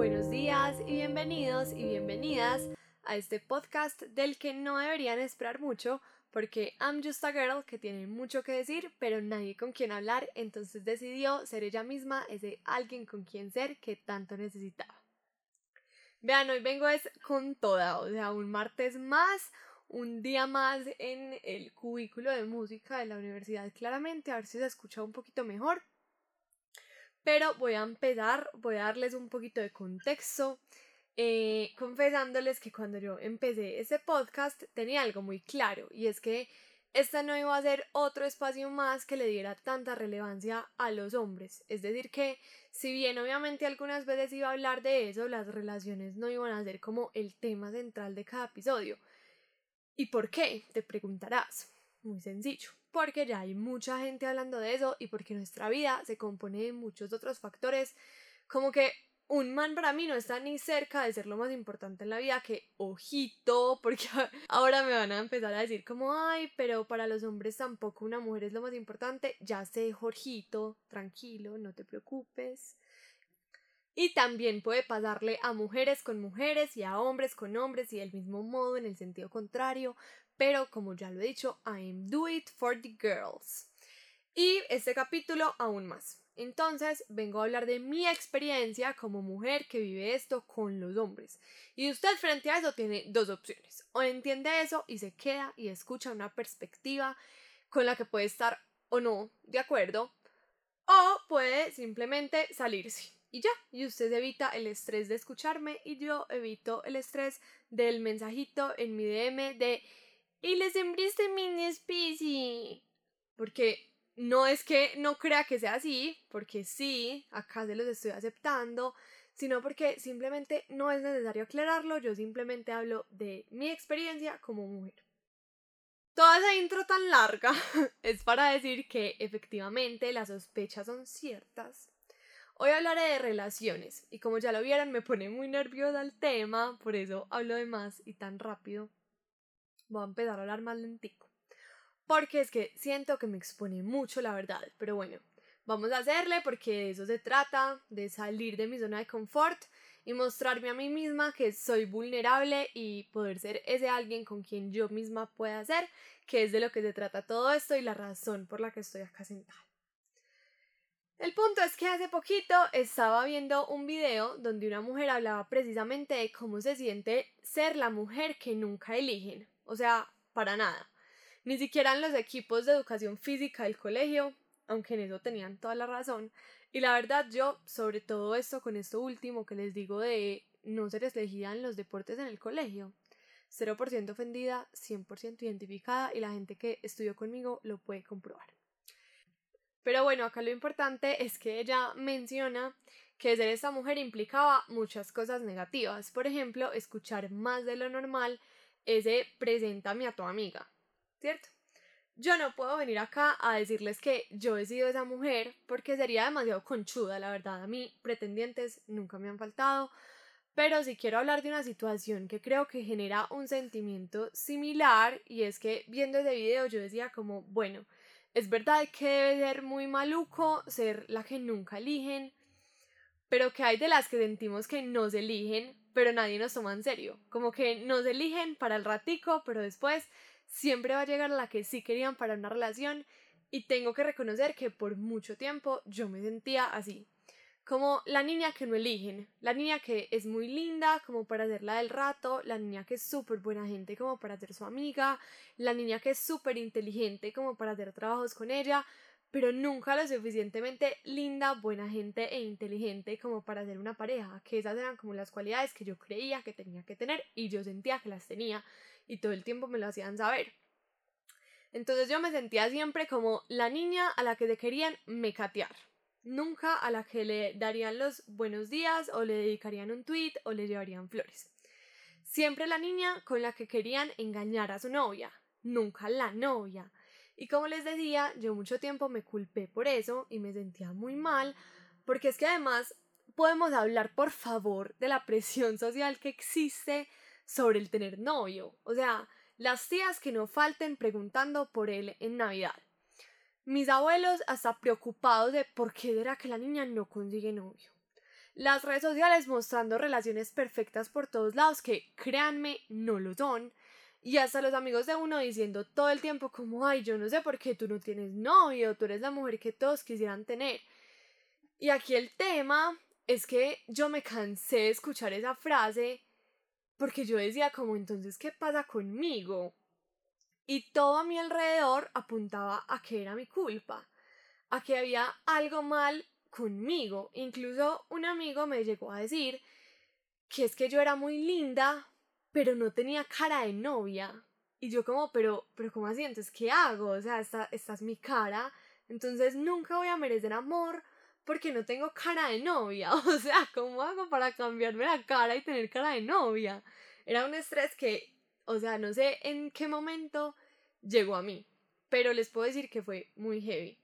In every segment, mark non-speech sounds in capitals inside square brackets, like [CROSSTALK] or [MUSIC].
Buenos días y bienvenidos y bienvenidas a este podcast del que no deberían esperar mucho porque I'm just a girl que tiene mucho que decir pero nadie con quien hablar entonces decidió ser ella misma ese alguien con quien ser que tanto necesitaba. Vean, hoy vengo es con toda, o sea, un martes más, un día más en el cubículo de música de la universidad, claramente, a ver si se escucha un poquito mejor. Pero voy a empezar, voy a darles un poquito de contexto, eh, confesándoles que cuando yo empecé ese podcast tenía algo muy claro, y es que esta no iba a ser otro espacio más que le diera tanta relevancia a los hombres. Es decir, que si bien obviamente algunas veces iba a hablar de eso, las relaciones no iban a ser como el tema central de cada episodio. ¿Y por qué? Te preguntarás. Muy sencillo. Porque ya hay mucha gente hablando de eso y porque nuestra vida se compone de muchos otros factores como que un man para mí no está ni cerca de ser lo más importante en la vida que ojito, [LAUGHS] porque ahora me van a empezar a decir como, ay, pero para los hombres tampoco una mujer es lo más importante. Ya sé, Jorgito, tranquilo, no te preocupes. Y también puede pasarle a mujeres con mujeres y a hombres con hombres y del mismo modo en el sentido contrario, pero como ya lo he dicho, I am do it for the girls. Y este capítulo aún más. Entonces, vengo a hablar de mi experiencia como mujer que vive esto con los hombres. Y usted frente a eso tiene dos opciones. O entiende eso y se queda y escucha una perspectiva con la que puede estar o no de acuerdo. O puede simplemente salirse. Y ya, y usted evita el estrés de escucharme y yo evito el estrés del mensajito en mi DM de y les embriste mini species. Porque no es que no crea que sea así, porque sí, acá se los estoy aceptando, sino porque simplemente no es necesario aclararlo, yo simplemente hablo de mi experiencia como mujer. Toda esa intro tan larga [LAUGHS] es para decir que efectivamente las sospechas son ciertas. Hoy hablaré de relaciones y como ya lo vieron me pone muy nerviosa el tema, por eso hablo de más y tan rápido. Voy a empezar a hablar más lentico. Porque es que siento que me expone mucho la verdad, pero bueno, vamos a hacerle porque de eso se trata, de salir de mi zona de confort y mostrarme a mí misma que soy vulnerable y poder ser ese alguien con quien yo misma pueda ser, que es de lo que se trata todo esto y la razón por la que estoy acá sentada. El punto es que hace poquito estaba viendo un video donde una mujer hablaba precisamente de cómo se siente ser la mujer que nunca eligen, o sea, para nada ni siquiera en los equipos de educación física del colegio, aunque en eso tenían toda la razón. Y la verdad, yo, sobre todo esto, con esto último que les digo de no ser elegida en los deportes en el colegio, 0% ofendida, 100% identificada y la gente que estudió conmigo lo puede comprobar. Pero bueno, acá lo importante es que ella menciona que ser esta mujer implicaba muchas cosas negativas. Por ejemplo, escuchar más de lo normal ese preséntame a tu amiga. ¿cierto? Yo no puedo venir acá a decirles que yo he sido esa mujer porque sería demasiado conchuda, la verdad. A mí pretendientes nunca me han faltado, pero sí quiero hablar de una situación que creo que genera un sentimiento similar y es que viendo ese video yo decía como, bueno, es verdad que debe ser muy maluco ser la que nunca eligen, pero que hay de las que sentimos que no se eligen, pero nadie nos toma en serio, como que nos eligen para el ratico, pero después siempre va a llegar la que sí querían para una relación y tengo que reconocer que por mucho tiempo yo me sentía así, como la niña que no eligen, la niña que es muy linda como para hacerla del rato, la niña que es súper buena gente como para ser su amiga, la niña que es súper inteligente como para hacer trabajos con ella, pero nunca lo suficientemente linda, buena gente e inteligente como para ser una pareja, que esas eran como las cualidades que yo creía que tenía que tener y yo sentía que las tenía y todo el tiempo me lo hacían saber. Entonces yo me sentía siempre como la niña a la que le querían mecatear. Nunca a la que le darían los buenos días o le dedicarían un tweet o le llevarían flores. Siempre la niña con la que querían engañar a su novia, nunca la novia. Y como les decía, yo mucho tiempo me culpé por eso y me sentía muy mal, porque es que además podemos hablar, por favor, de la presión social que existe sobre el tener novio. O sea, las tías que no falten preguntando por él en Navidad. Mis abuelos hasta preocupados de por qué era que la niña no consigue novio. las redes sociales mostrando relaciones perfectas por todos lados que créanme no lo son y hasta los amigos de uno diciendo todo el tiempo como ay yo no sé por qué tú no tienes novio tú eres la mujer que todos quisieran tener y aquí el tema es que yo me cansé de escuchar esa frase porque yo decía como entonces qué pasa conmigo y todo a mi alrededor apuntaba a que era mi culpa a que había algo mal conmigo. Incluso un amigo me llegó a decir que es que yo era muy linda, pero no tenía cara de novia. Y yo como, pero, pero ¿cómo así? Entonces, ¿qué hago? O sea, esta, esta es mi cara. Entonces nunca voy a merecer amor porque no tengo cara de novia. [LAUGHS] O sea, ¿cómo hago para cambiarme la cara y tener cara de novia? Era un estrés que, o sea, no sé en qué momento llegó a mí, pero les puedo decir que fue muy heavy.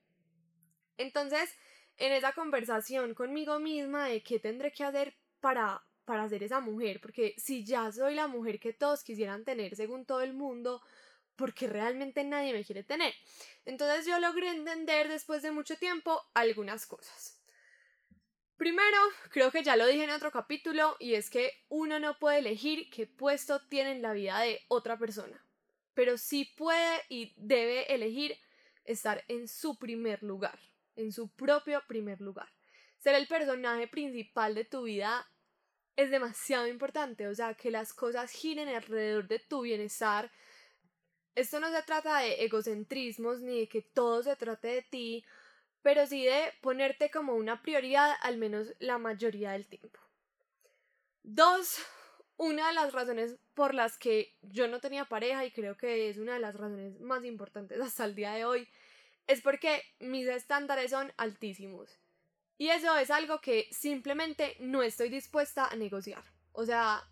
Entonces, en esa conversación conmigo misma de qué tendré que hacer para, para ser esa mujer, porque si ya soy la mujer que todos quisieran tener según todo el mundo, porque realmente nadie me quiere tener. Entonces yo logré entender después de mucho tiempo algunas cosas. Primero, creo que ya lo dije en otro capítulo, y es que uno no puede elegir qué puesto tiene en la vida de otra persona, pero sí puede y debe elegir estar en su primer lugar en su propio primer lugar. Ser el personaje principal de tu vida es demasiado importante, o sea, que las cosas giren alrededor de tu bienestar. Esto no se trata de egocentrismos ni de que todo se trate de ti, pero sí de ponerte como una prioridad al menos la mayoría del tiempo. Dos, una de las razones por las que yo no tenía pareja y creo que es una de las razones más importantes hasta el día de hoy es porque mis estándares son altísimos. Y eso es algo que simplemente no estoy dispuesta a negociar. O sea,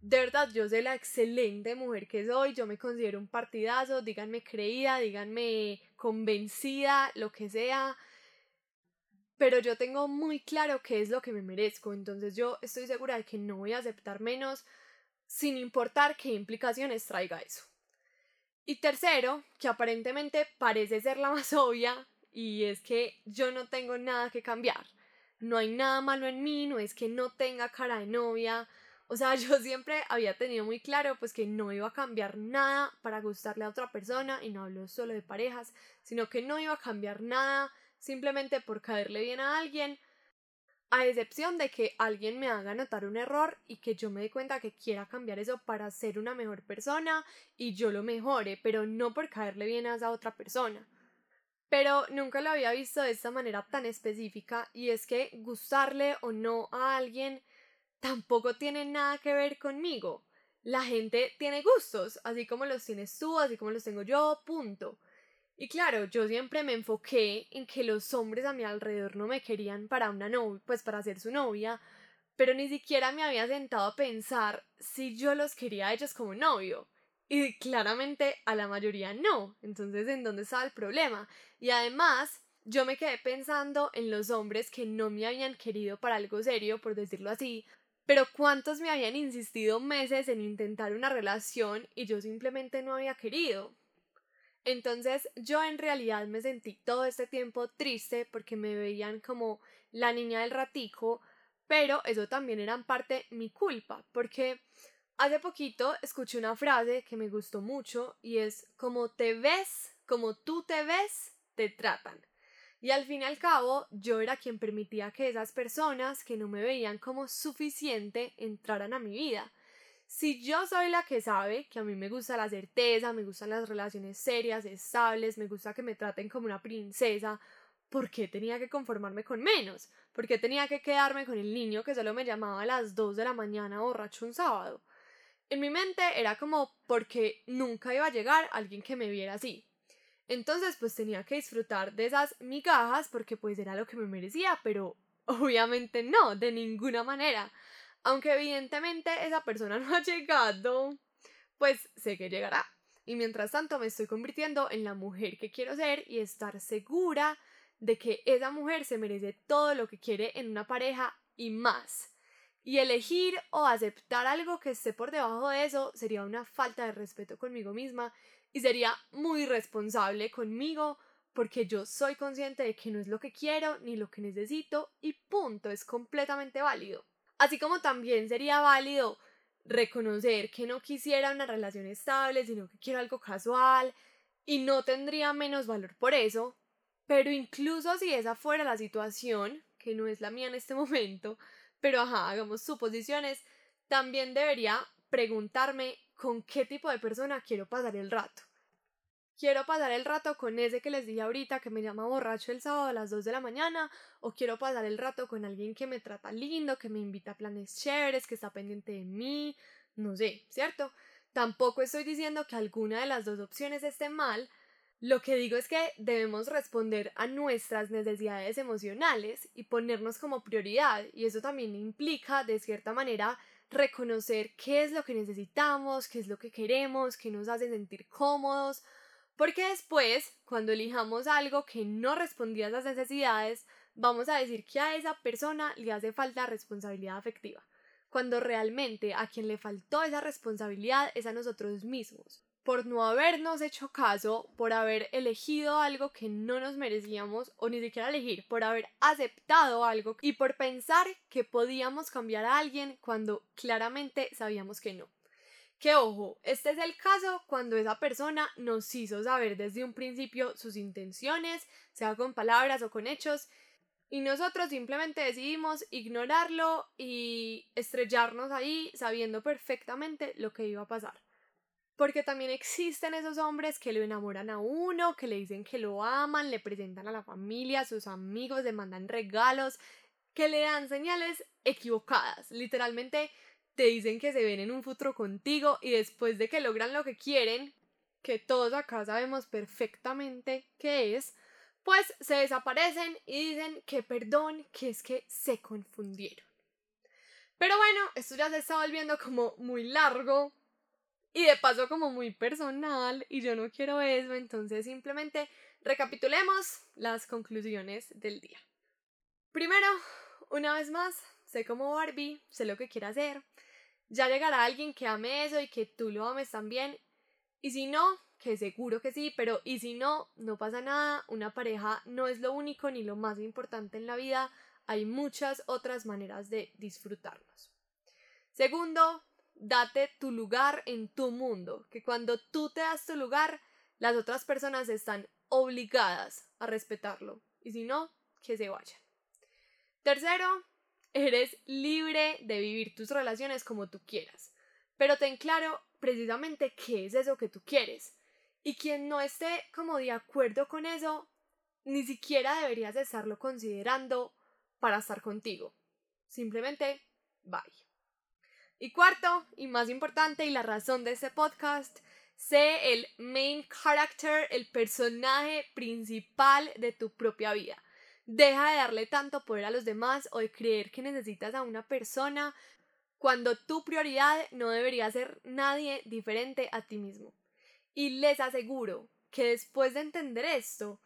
de verdad, yo sé la excelente mujer que soy, yo me considero un partidazo, díganme creída, díganme convencida, lo que sea. Pero yo tengo muy claro qué es lo que me merezco, entonces yo estoy segura de que no voy a aceptar menos sin importar qué implicaciones traiga eso. Y tercero, que aparentemente parece ser la más [LAUGHS] obvia, y es que yo no tengo nada que cambiar. No hay nada malo en mí, no es que no tenga cara de novia. O sea, [LAUGHS] yo siempre había tenido muy claro pues que no iba a cambiar nada para gustarle a otra persona, y no hablo solo de parejas, sino que no iba a cambiar nada simplemente por caerle bien a alguien a excepción de que alguien me haga notar un error y que yo me dé cuenta que quiera cambiar eso para ser una mejor persona y yo lo mejore, pero no por caerle bien a esa otra persona. Pero nunca lo había visto de esta manera tan específica y es que gustarle o no a alguien tampoco tiene nada que ver conmigo. La gente tiene gustos, así como los tienes tú, así como los tengo yo, punto. Y claro, yo siempre me enfoqué en que los hombres a mi alrededor no me querían para una novia, pues para ser su novia, pero ni siquiera me había sentado a pensar si yo los quería a ellos como novio. Y claramente a la mayoría no. Entonces, ¿en dónde estaba el problema? Y además, yo me quedé pensando en los hombres que no me habían querido para algo serio, por decirlo así, pero cuántos me habían insistido meses en intentar una relación y yo simplemente no había querido. Entonces yo en realidad me sentí todo este tiempo triste porque me veían como la niña del ratico, pero eso también era parte mi culpa, porque hace poquito escuché una frase que me gustó mucho y es como te ves, como tú te ves, te tratan. Y al fin y al cabo, yo era quien permitía que esas personas que no me veían como suficiente entraran a mi vida. Si yo soy la que sabe que a mí me gusta la certeza, me gustan las relaciones serias, estables, me gusta que me traten como una princesa, ¿por qué tenía que conformarme con menos? ¿Por qué tenía que quedarme con el niño que solo me llamaba a las 2 de la mañana borracho un sábado? En mi mente era como porque nunca iba a llegar alguien que me viera así. Entonces pues tenía que disfrutar de esas migajas porque pues era lo que me merecía, pero [LAUGHS] obviamente no, de ninguna manera. Aunque evidentemente esa persona [LAUGHS] no ha llegado, pues sé que llegará. Y mientras tanto me estoy convirtiendo en la mujer que quiero ser y estar segura de que esa mujer se merece todo lo que quiere en una pareja y más. Y elegir o aceptar algo que esté por debajo de eso sería una falta de respeto conmigo misma y sería muy responsable conmigo porque yo soy consciente de que no es lo que quiero ni lo que necesito y punto, es completamente válido. Así como también sería válido reconocer que no quisiera una relación estable, sino que quiero algo casual y no tendría menos valor por eso, pero incluso si esa fuera la situación, que no es la mía en este [LAUGHS] momento, pero ajá, hagamos suposiciones, también debería preguntarme con qué tipo de persona quiero pasar el rato. Quiero pasar el rato con ese que les dije ahorita que me llama borracho el sábado a las 2 de la mañana, o quiero pasar el rato con alguien que me trata lindo, que me invita a planes chéveres, que está pendiente de mí, no sé, ¿cierto? Tampoco estoy diciendo que alguna de las dos opciones esté mal, lo que digo es que debemos responder a nuestras necesidades emocionales y ponernos como prioridad, y eso también implica, de cierta manera, reconocer qué es lo que necesitamos, qué es lo que queremos, qué nos hace sentir cómodos, porque después, cuando elijamos algo que no respondía a esas necesidades, vamos a decir que a esa persona le hace falta responsabilidad afectiva, cuando realmente a quien le faltó esa responsabilidad es a nosotros mismos por no habernos hecho caso, por haber elegido algo que no nos merecíamos o ni siquiera elegir, por haber aceptado algo y por pensar que podíamos cambiar a alguien cuando claramente sabíamos que no. Que ojo, este es el caso cuando esa persona nos hizo saber desde un principio sus intenciones, sea con palabras o con hechos, y nosotros simplemente decidimos ignorarlo y estrellarnos ahí sabiendo perfectamente lo que iba a pasar. Porque también existen esos hombres que lo enamoran a uno, que le dicen que lo aman, le presentan a la familia, a sus amigos, le mandan regalos, que le dan señales equivocadas. Literalmente te dicen que se ven en un futuro contigo y después de que logran lo que quieren, que todos acá sabemos perfectamente qué es, pues se desaparecen y dicen que perdón, que es que se confundieron. Pero bueno, esto ya se está volviendo como muy largo, y de paso como muy personal y yo no quiero eso, entonces simplemente recapitulemos las conclusiones del día. Primero, una vez más, sé como Barbie, sé lo que quiere hacer, ya llegará alguien que ame eso y que tú lo ames también, y si no, que seguro que sí, pero y si no, no pasa nada, una pareja no es lo único ni lo más importante en la vida, hay muchas otras maneras de disfrutarnos. Segundo, date tu lugar en tu mundo, que cuando tú te das tu lugar, las otras personas están obligadas a respetarlo, y si no, que se vayan. Tercero, eres libre de vivir tus relaciones como tú quieras, pero ten claro precisamente qué es eso que tú quieres, y quien no esté como de acuerdo con eso, ni siquiera deberías estarlo considerando para estar contigo. Simplemente, bye. Y cuarto, y más importante, y la razón de este podcast, sé el main character, el personaje principal de tu propia vida. Deja de darle tanto poder a los demás o de creer que necesitas a una persona cuando tu prioridad no debería ser nadie diferente a ti mismo. Y les aseguro que después de entender esto,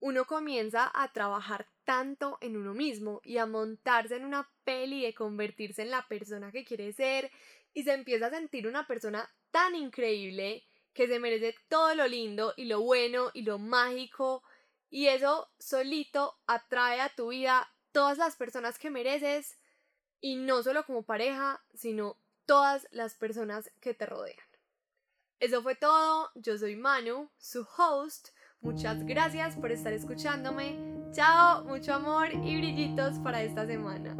uno comienza a trabajar tanto en uno mismo y a montarse en una peli de convertirse en la persona que quiere ser y se empieza a sentir una persona tan increíble que se merece todo lo lindo y lo bueno y lo mágico y eso solito atrae a tu vida todas las personas que mereces y no solo como pareja, sino todas las personas que te rodean. Eso fue todo, yo soy Manu, su host, muchas gracias por estar escuchándome Chao, mucho amor y brillitos para esta semana.